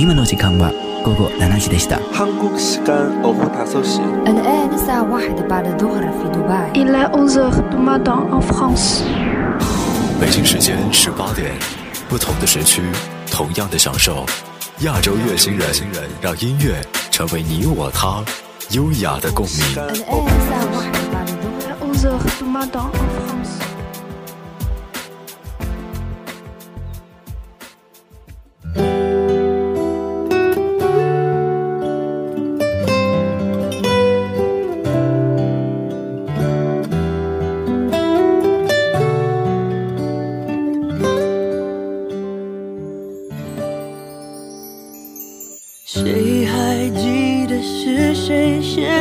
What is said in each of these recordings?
今の時間は午後7時でした。 한국 시간 오후 5시 الآن الساعة واحدة بعد الظهر في دبي Il est 11h du matin en France. 北京时间十八点，不同的时区，同样的享受。亚洲乐星人，让音乐成为你我他优雅的共鸣。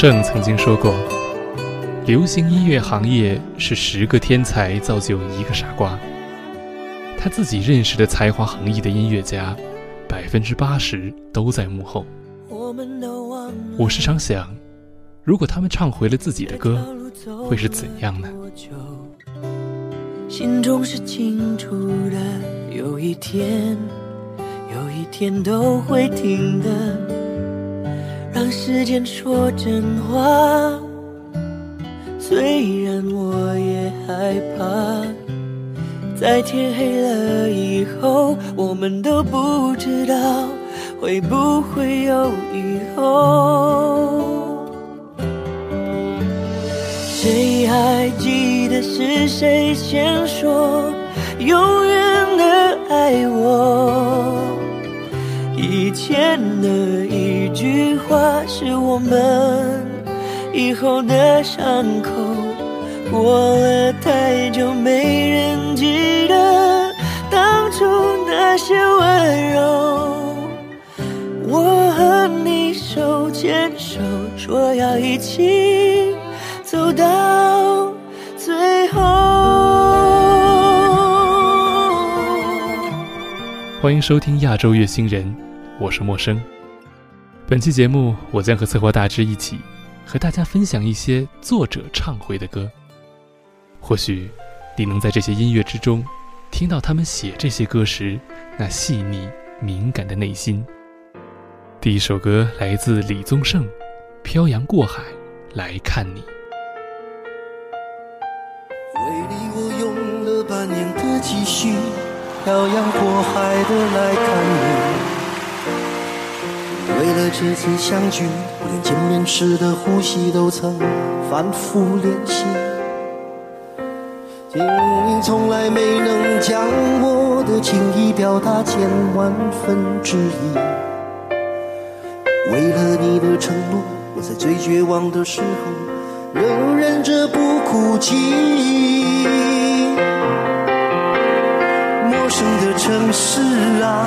盛曾经说过：“流行音乐行业是十个天才造就一个傻瓜。”他自己认识的才华横溢的音乐家，百分之八十都在幕后。我时常想，如果他们唱回了自己的歌，会是怎样呢？心中是清楚的，有一天，有一天都会停的。让时间说真话，虽然我也害怕，在天黑了以后，我们都不知道会不会有以后。谁还记得是谁先说永远的爱我？以前的一句话是我们以后的伤口。过了太久，没人记得当初那些温柔。我和你手牵手，说要一起走到最后。欢迎收听《亚洲乐星人》，我是陌生。本期节目，我将和策划大志一起和大家分享一些作者唱回的歌。或许你能在这些音乐之中，听到他们写这些歌时那细腻敏感的内心。第一首歌来自李宗盛，《漂洋过海来看你》。为你我用了半年的积蓄，漂洋过海的来看你。为了这次相聚，我连见面时的呼吸都曾反复练习。竟从来没能将我的情意表达千万分之一。为了你的承诺，我在最绝望的时候，仍忍着不哭泣。陌生的城市啊，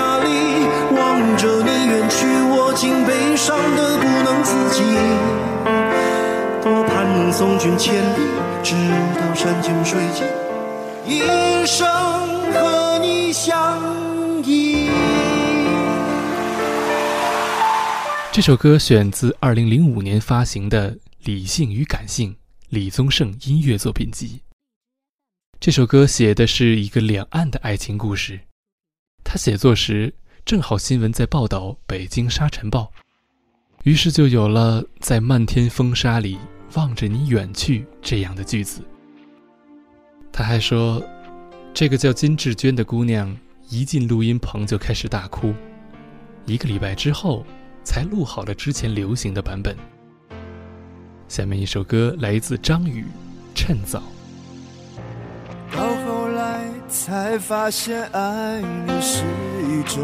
着你远去，我竟悲伤的不能自己。多盼能送君千里，直到山穷水尽，一生和你相依。这首歌选自2005年发行的《理性与感性》李宗盛音乐作品集。这首歌写的是一个两岸的爱情故事。他写作时正好新闻在报道北京沙尘暴，于是就有了“在漫天风沙里望着你远去”这样的句子。他还说，这个叫金志娟的姑娘一进录音棚就开始大哭，一个礼拜之后。才录好了之前流行的版本。下面一首歌来自张宇，《趁早》。到后来才发现，爱你是一种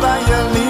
在眼里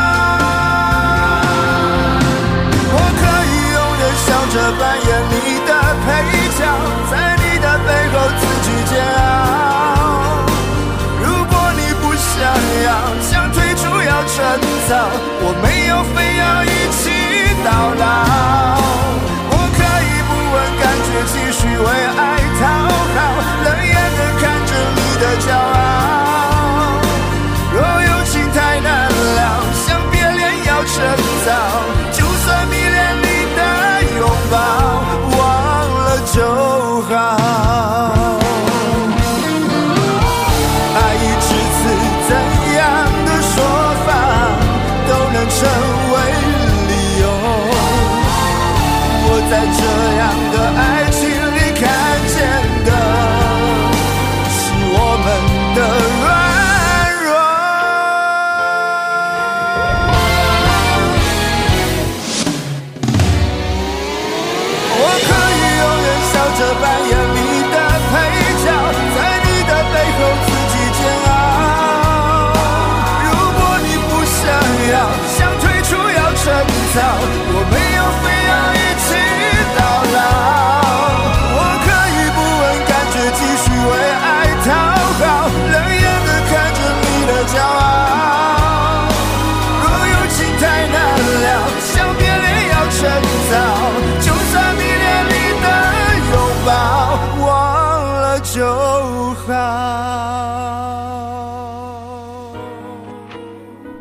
着扮演你的配角，在你的背后自己煎熬。如果你不想要，想退出要趁早，我没有非要一起到老。我可以不问感觉，继续为爱讨好，冷眼的看着你的骄傲。若有情太难了，想别恋要趁早，就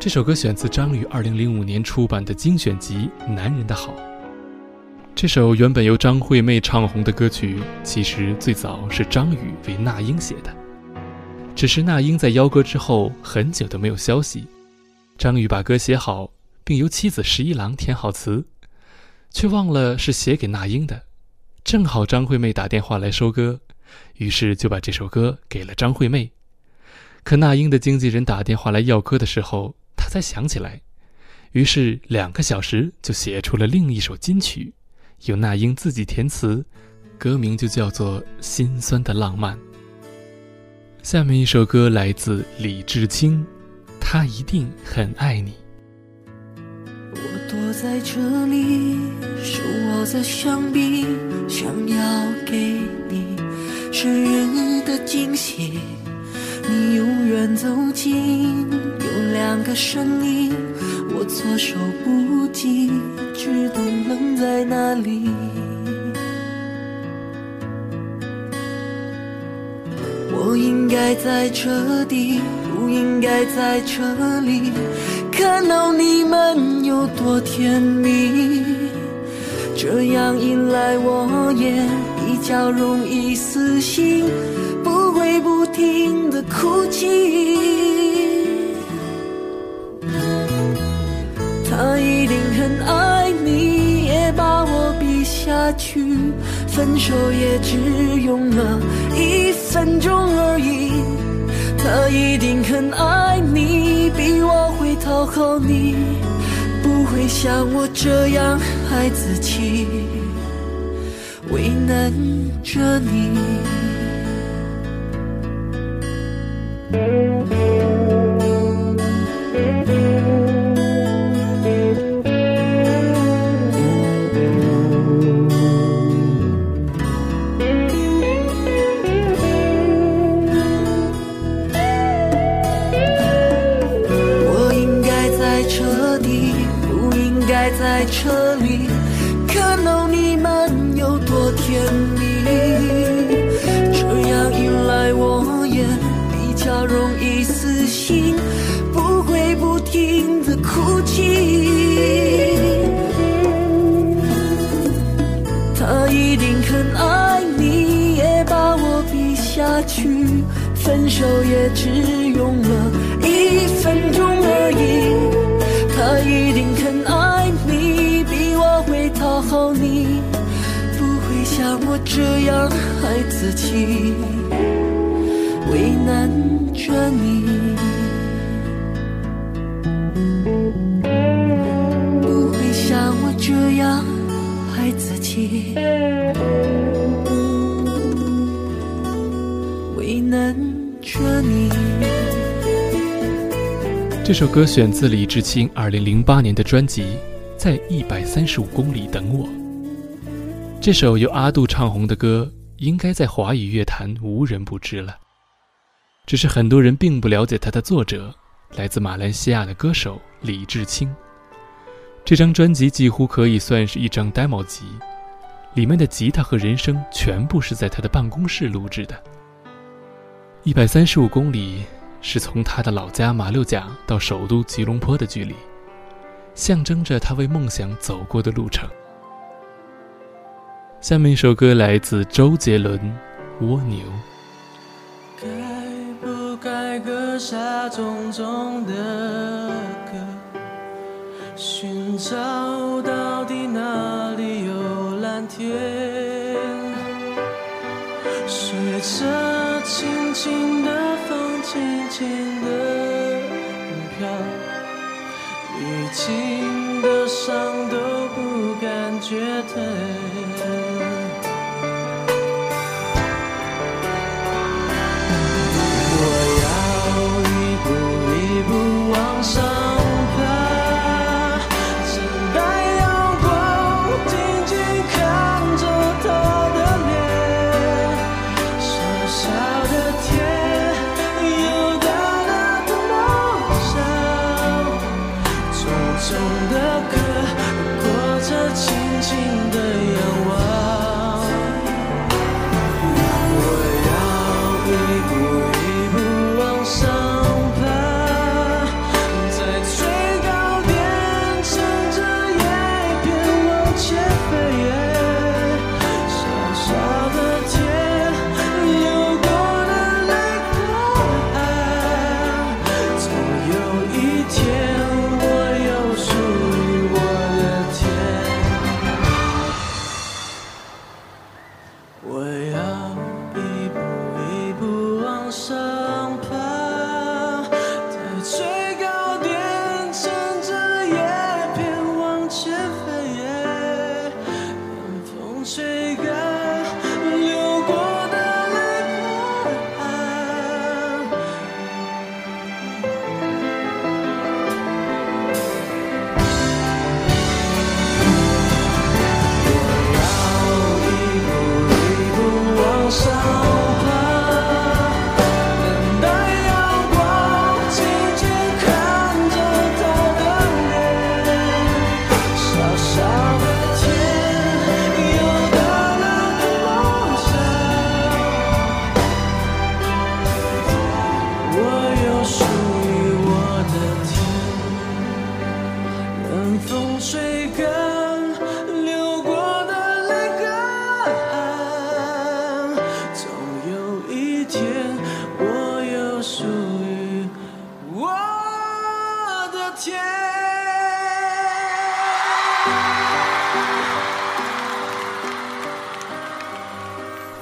这首歌选自张宇2005年出版的精选集《男人的好》。这首原本由张惠妹唱红的歌曲，其实最早是张宇为那英写的，只是那英在邀歌之后很久都没有消息。张宇把歌写好，并由妻子十一郎填好词，却忘了是写给那英的。正好张惠妹打电话来收歌，于是就把这首歌给了张惠妹。可那英的经纪人打电话来要歌的时候，他才想起来，于是两个小时就写出了另一首金曲，由那英自己填词，歌名就叫做《心酸的浪漫》。下面一首歌来自李志清，他一定很爱你。我躲在这里，手握着香槟，想要给你生日的惊喜。你永远走进，两个声音，我措手不及，只能愣在那里。我应该在这里，不应该在这里，看到你们有多甜蜜。这样一来，我也比较容易死心，不会不停的哭泣。他一定很爱你，也把我比下去，分手也只用了一分钟而已。他一定很爱你，比我会讨好你，不会像我这样爱自己，为难着你。分手也只用了一分钟而已。他一定很爱你，比我会讨好你，不会像我这样爱自己，为难着你。不会像我这样爱自己，这首歌选自李志清2008年的专辑《在一百三十五公里等我》。这首由阿杜唱红的歌，应该在华语乐坛无人不知了。只是很多人并不了解它的作者，来自马来西亚的歌手李志清。这张专辑几乎可以算是一张 demo 集，里面的吉他和人声全部是在他的办公室录制的。一百三十五公里是从他的老家马六甲到首都吉隆坡的距离，象征着他为梦想走过的路程。下面一首歌来自周杰伦，《蜗牛》。该不该割下重重的歌？寻找到底哪里有蓝天？随着轻轻的轻轻的飘，历经的伤都不感觉疼。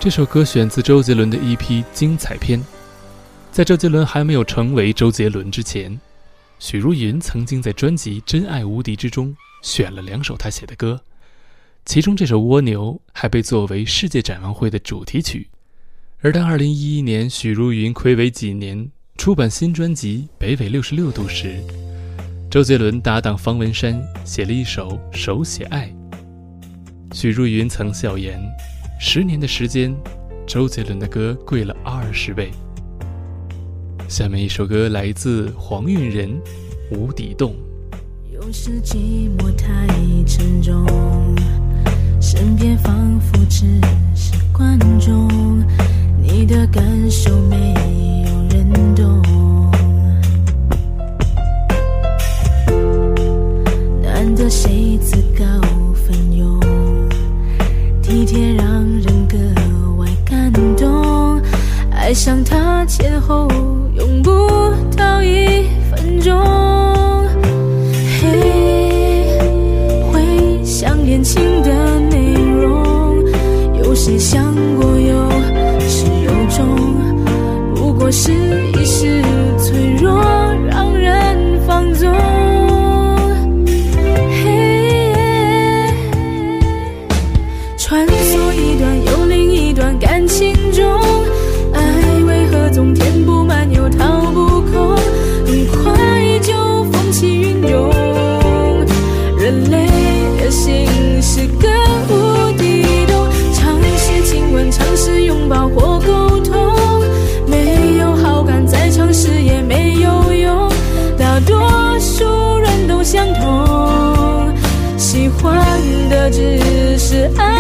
这首歌选自周杰伦的 EP《精彩篇》。在周杰伦还没有成为周杰伦之前，许茹芸曾经在专辑《真爱无敌》之中选了两首他写的歌，其中这首《蜗牛》还被作为世界展望会的主题曲。而当2011年许茹芸暌违几年出版新专辑《北纬六十六度》时，周杰伦搭档方文山写了一首《手写爱》。许茹芸曾笑言。十年的时间，周杰伦的歌贵了二十倍。下面一首歌来自黄韵仁，《无底洞》。有时寂寞太沉重，身边仿佛只是观众，你的感受没有人懂。难得谁自告，体贴让人格外感动，爱上他前后用不到一分钟。嘿，回想恋情的内容，有谁想过有始有终？不过是只是爱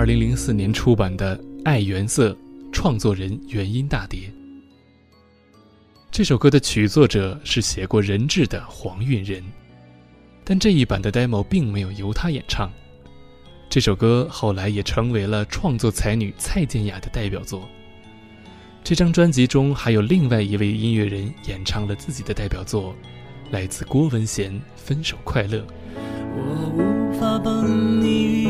歌选自2004年出版的《爱原色》，创作人原音大碟。这首歌的曲作者是写过《人质》的黄韵仁，但这一版的 demo 并没有由他演唱。这首歌后来也成为了创作才女蔡健雅的代表作。这张专辑中还有另外一位音乐人演唱了自己的代表作，来自郭文贤《分手快乐》。我无法帮你，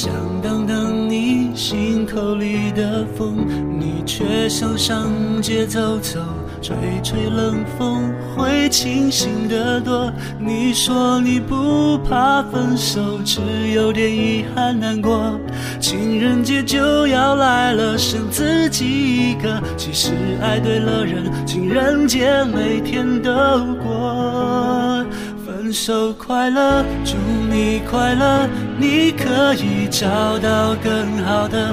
想挡挡你心口里的风，你却想上街走走，吹吹冷风，会清醒得多。你说你不怕分手，只有点遗憾难过。情人节就要来了，剩自己一个。其实爱对了人，情人节每天都过。手快乐，祝你快乐，你可以找到更好的。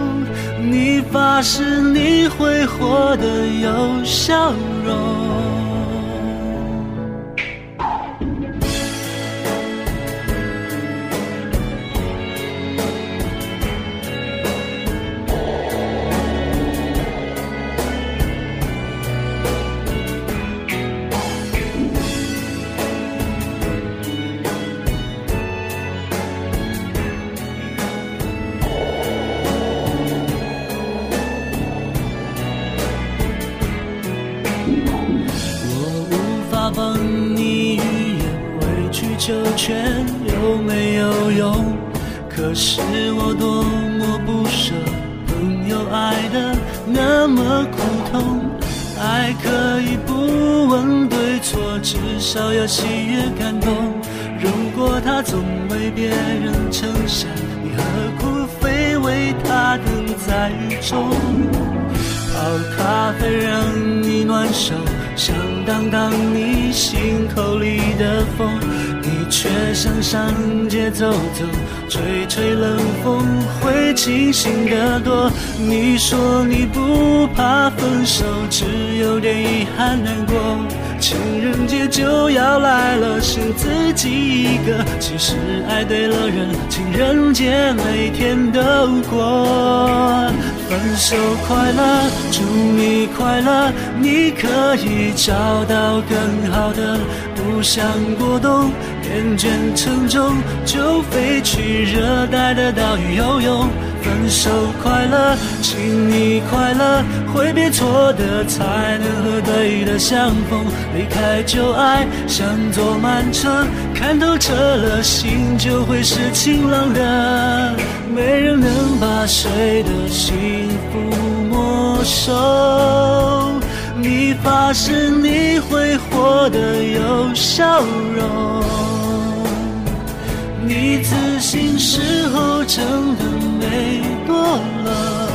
你发誓你会活得有笑容。委曲求全有没有用？可是我多么不舍，朋友爱的那么苦痛。爱可以不问对错，至少要喜悦感动。如果他总为别人撑伞，你何苦非为他等在雨中？泡咖啡让你暖手，想挡挡你心口里的风，你却想上街走走，吹吹冷风，会清醒得多。你说你不怕分手，只有点遗憾难过。情人节就要来了，剩自己一个。其实爱对了人，情人节每天都过。分手快乐，祝你快乐，你可以找到更好的。不想过冬，厌倦沉重，就飞去热带的岛屿游泳。分手快乐，请你快乐，挥别错的，才能和对的相逢。离开旧爱，像坐慢车，看透彻了，心就会是晴朗的。没人能把谁的幸福没收。你发誓你会活得有笑容，你自信时候真的泪多了。